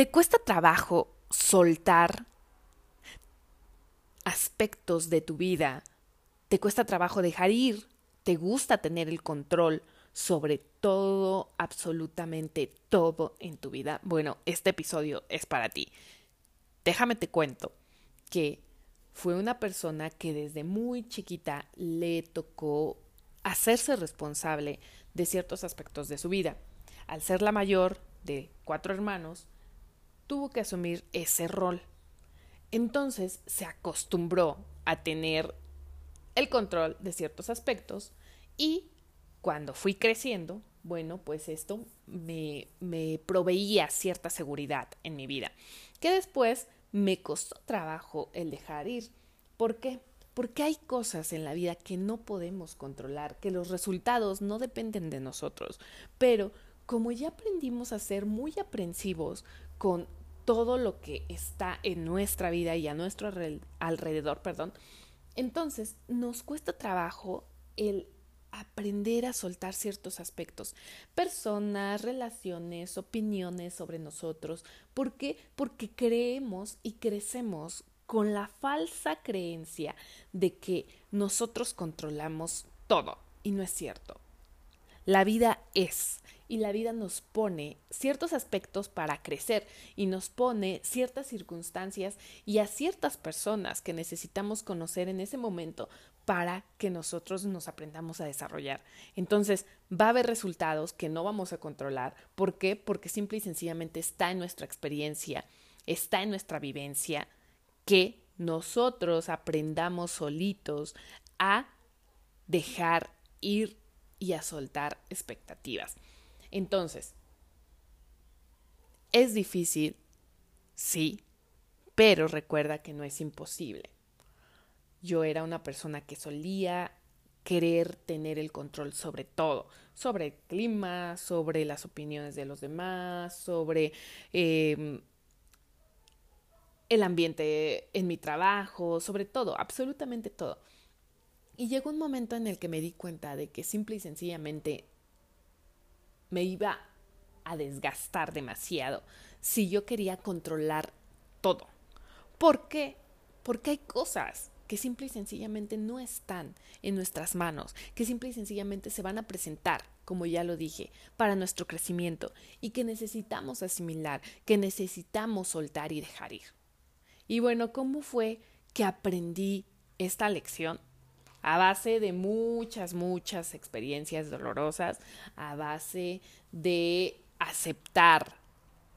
¿Te cuesta trabajo soltar aspectos de tu vida? ¿Te cuesta trabajo dejar ir? ¿Te gusta tener el control sobre todo, absolutamente todo en tu vida? Bueno, este episodio es para ti. Déjame te cuento que fue una persona que desde muy chiquita le tocó hacerse responsable de ciertos aspectos de su vida. Al ser la mayor de cuatro hermanos, tuvo que asumir ese rol. Entonces se acostumbró a tener el control de ciertos aspectos y cuando fui creciendo, bueno, pues esto me, me proveía cierta seguridad en mi vida, que después me costó trabajo el dejar ir. ¿Por qué? Porque hay cosas en la vida que no podemos controlar, que los resultados no dependen de nosotros. Pero como ya aprendimos a ser muy aprensivos con todo lo que está en nuestra vida y a nuestro alrededor, perdón, entonces nos cuesta trabajo el aprender a soltar ciertos aspectos, personas, relaciones, opiniones sobre nosotros. ¿Por qué? Porque creemos y crecemos con la falsa creencia de que nosotros controlamos todo. Y no es cierto. La vida es y la vida nos pone ciertos aspectos para crecer y nos pone ciertas circunstancias y a ciertas personas que necesitamos conocer en ese momento para que nosotros nos aprendamos a desarrollar. Entonces, va a haber resultados que no vamos a controlar. ¿Por qué? Porque simple y sencillamente está en nuestra experiencia, está en nuestra vivencia, que nosotros aprendamos solitos a dejar ir y a soltar expectativas. Entonces, es difícil, sí, pero recuerda que no es imposible. Yo era una persona que solía querer tener el control sobre todo, sobre el clima, sobre las opiniones de los demás, sobre em, el ambiente en mi trabajo, sobre todo, absolutamente todo. Y llegó un momento en el que me di cuenta de que simple y sencillamente me iba a desgastar demasiado si yo quería controlar todo. ¿Por qué? Porque hay cosas que simple y sencillamente no están en nuestras manos, que simple y sencillamente se van a presentar, como ya lo dije, para nuestro crecimiento y que necesitamos asimilar, que necesitamos soltar y dejar ir. Y bueno, ¿cómo fue que aprendí esta lección? A base de muchas, muchas experiencias dolorosas, a base de aceptar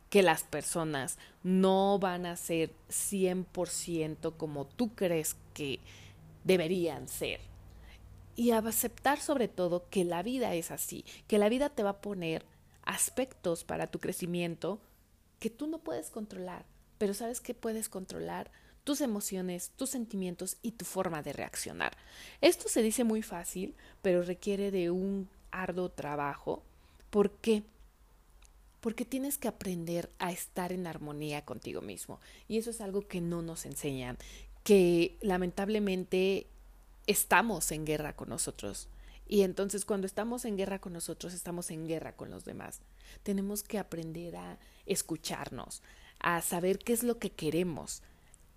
que las personas no van a ser 100% como tú crees que deberían ser. Y aceptar sobre todo que la vida es así, que la vida te va a poner aspectos para tu crecimiento que tú no puedes controlar, pero sabes que puedes controlar tus emociones, tus sentimientos y tu forma de reaccionar. Esto se dice muy fácil, pero requiere de un arduo trabajo. ¿Por qué? porque tienes que aprender a estar en armonía contigo mismo. Y eso es algo que no nos enseñan, que lamentablemente estamos en guerra con nosotros. Y entonces cuando estamos en guerra con nosotros, estamos en guerra con los demás. Tenemos que aprender a escucharnos, a saber qué es lo que queremos,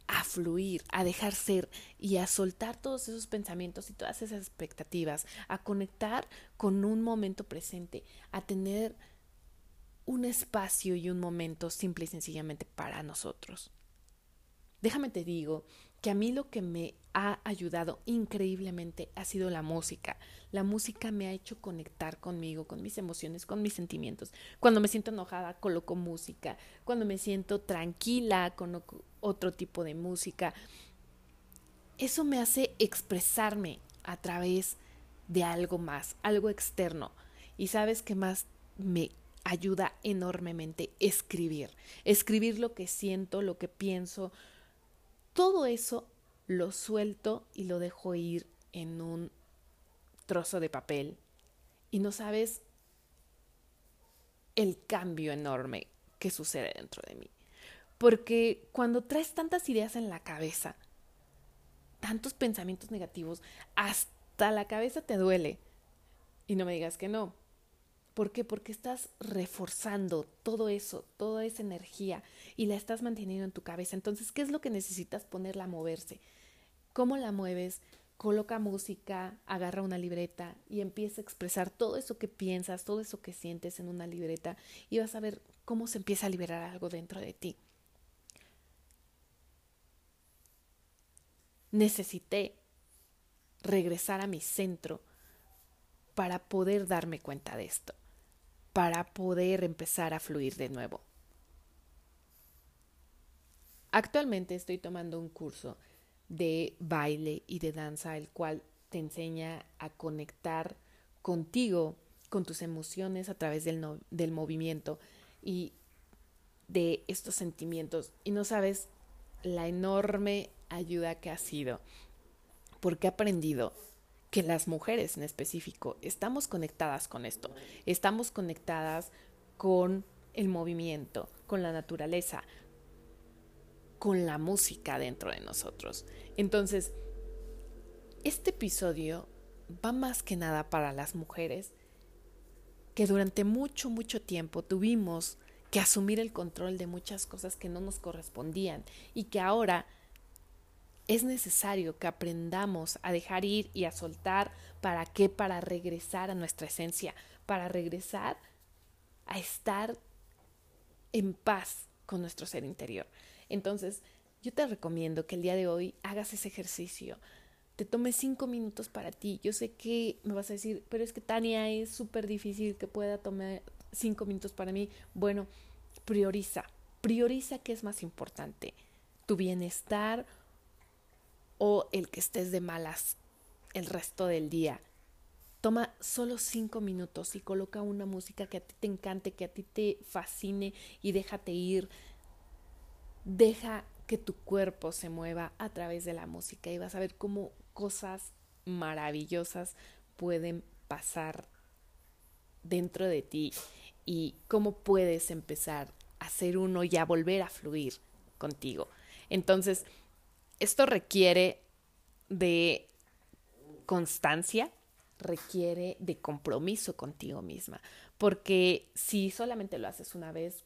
a fluir, a dejar ser y a soltar todos esos pensamientos y todas esas expectativas, a conectar con un momento presente, a tener un espacio y un momento simple y sencillamente para nosotros. Déjame te digo que a mí lo que me ha ayudado increíblemente ha sido la música. La música me ha hecho conectar conmigo, con mis emociones, con mis sentimientos. Cuando me siento enojada, coloco música. Cuando me siento tranquila, coloco otro tipo de música. Eso me hace expresarme a través de algo más, algo externo. Y sabes qué más me ayuda enormemente escribir. Escribir lo que siento, lo que pienso. Todo eso lo suelto y lo dejo ir en un trozo de papel. Y no sabes el cambio enorme que sucede dentro de mí. Porque cuando traes tantas ideas en la cabeza, tantos pensamientos negativos, hasta la cabeza te duele. Y no me digas que no ¿Por qué? Porque estás reforzando todo eso, toda esa energía y la estás manteniendo en tu cabeza. Entonces, ¿qué es lo que necesitas ponerla a moverse? ¿Cómo la mueves? Coloca música, agarra una libreta y empieza a expresar todo eso que piensas, todo eso que sientes en una libreta y vas a ver cómo se empieza a liberar algo dentro de ti. Necesité regresar a mi centro para poder darme cuenta de esto para poder empezar a fluir de nuevo. Actualmente estoy tomando un curso de baile y de danza, el cual te enseña a conectar contigo, con tus emociones a través del, del movimiento y de estos sentimientos. Y no sabes la enorme ayuda que ha sido, porque he aprendido que las mujeres en específico estamos conectadas con esto, estamos conectadas con el movimiento, con la naturaleza, con la música dentro de nosotros. Entonces, este episodio va más que nada para las mujeres que durante mucho, mucho tiempo tuvimos que asumir el control de muchas cosas que no nos correspondían y que ahora es necesario que aprendamos a dejar ir y a soltar. ¿Para qué? Para regresar a nuestra esencia, para regresar a estar en paz con nuestro ser interior. Entonces, yo te recomiendo que el día de hoy hagas ese ejercicio. Te tomes cinco minutos para ti. Yo sé que me vas a decir, pero es que Tania es súper difícil que pueda tomar cinco minutos para mí. Bueno, prioriza. Prioriza qué es más importante. Tu bienestar o el que estés de malas el resto del día. Toma solo cinco minutos y coloca una música que a ti te encante, que a ti te fascine y déjate ir. Deja que tu cuerpo se mueva a través de la música y vas a ver cómo cosas maravillosas pueden pasar dentro de ti y cómo puedes empezar a ser uno y a volver a fluir contigo. Entonces, esto requiere de constancia, requiere de compromiso contigo misma, porque si solamente lo haces una vez,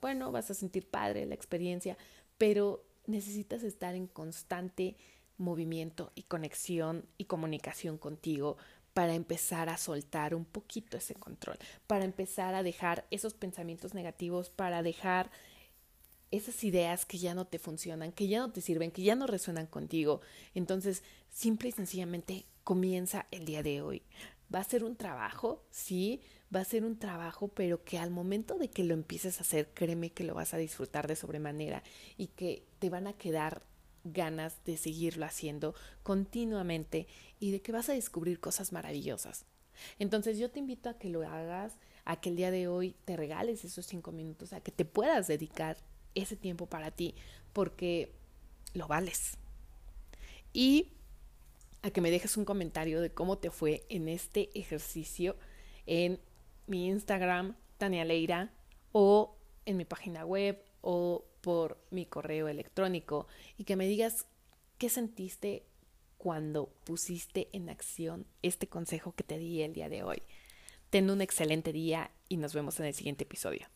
bueno, vas a sentir padre la experiencia, pero necesitas estar en constante movimiento y conexión y comunicación contigo para empezar a soltar un poquito ese control, para empezar a dejar esos pensamientos negativos, para dejar esas ideas que ya no te funcionan, que ya no te sirven, que ya no resuenan contigo. Entonces, simple y sencillamente comienza el día de hoy. Va a ser un trabajo, sí, va a ser un trabajo, pero que al momento de que lo empieces a hacer, créeme que lo vas a disfrutar de sobremanera y que te van a quedar ganas de seguirlo haciendo continuamente y de que vas a descubrir cosas maravillosas. Entonces yo te invito a que lo hagas, a que el día de hoy te regales esos cinco minutos, a que te puedas dedicar ese tiempo para ti porque lo vales. Y a que me dejes un comentario de cómo te fue en este ejercicio en mi Instagram, Tania Leira, o en mi página web o por mi correo electrónico y que me digas qué sentiste cuando pusiste en acción este consejo que te di el día de hoy. Ten un excelente día y nos vemos en el siguiente episodio.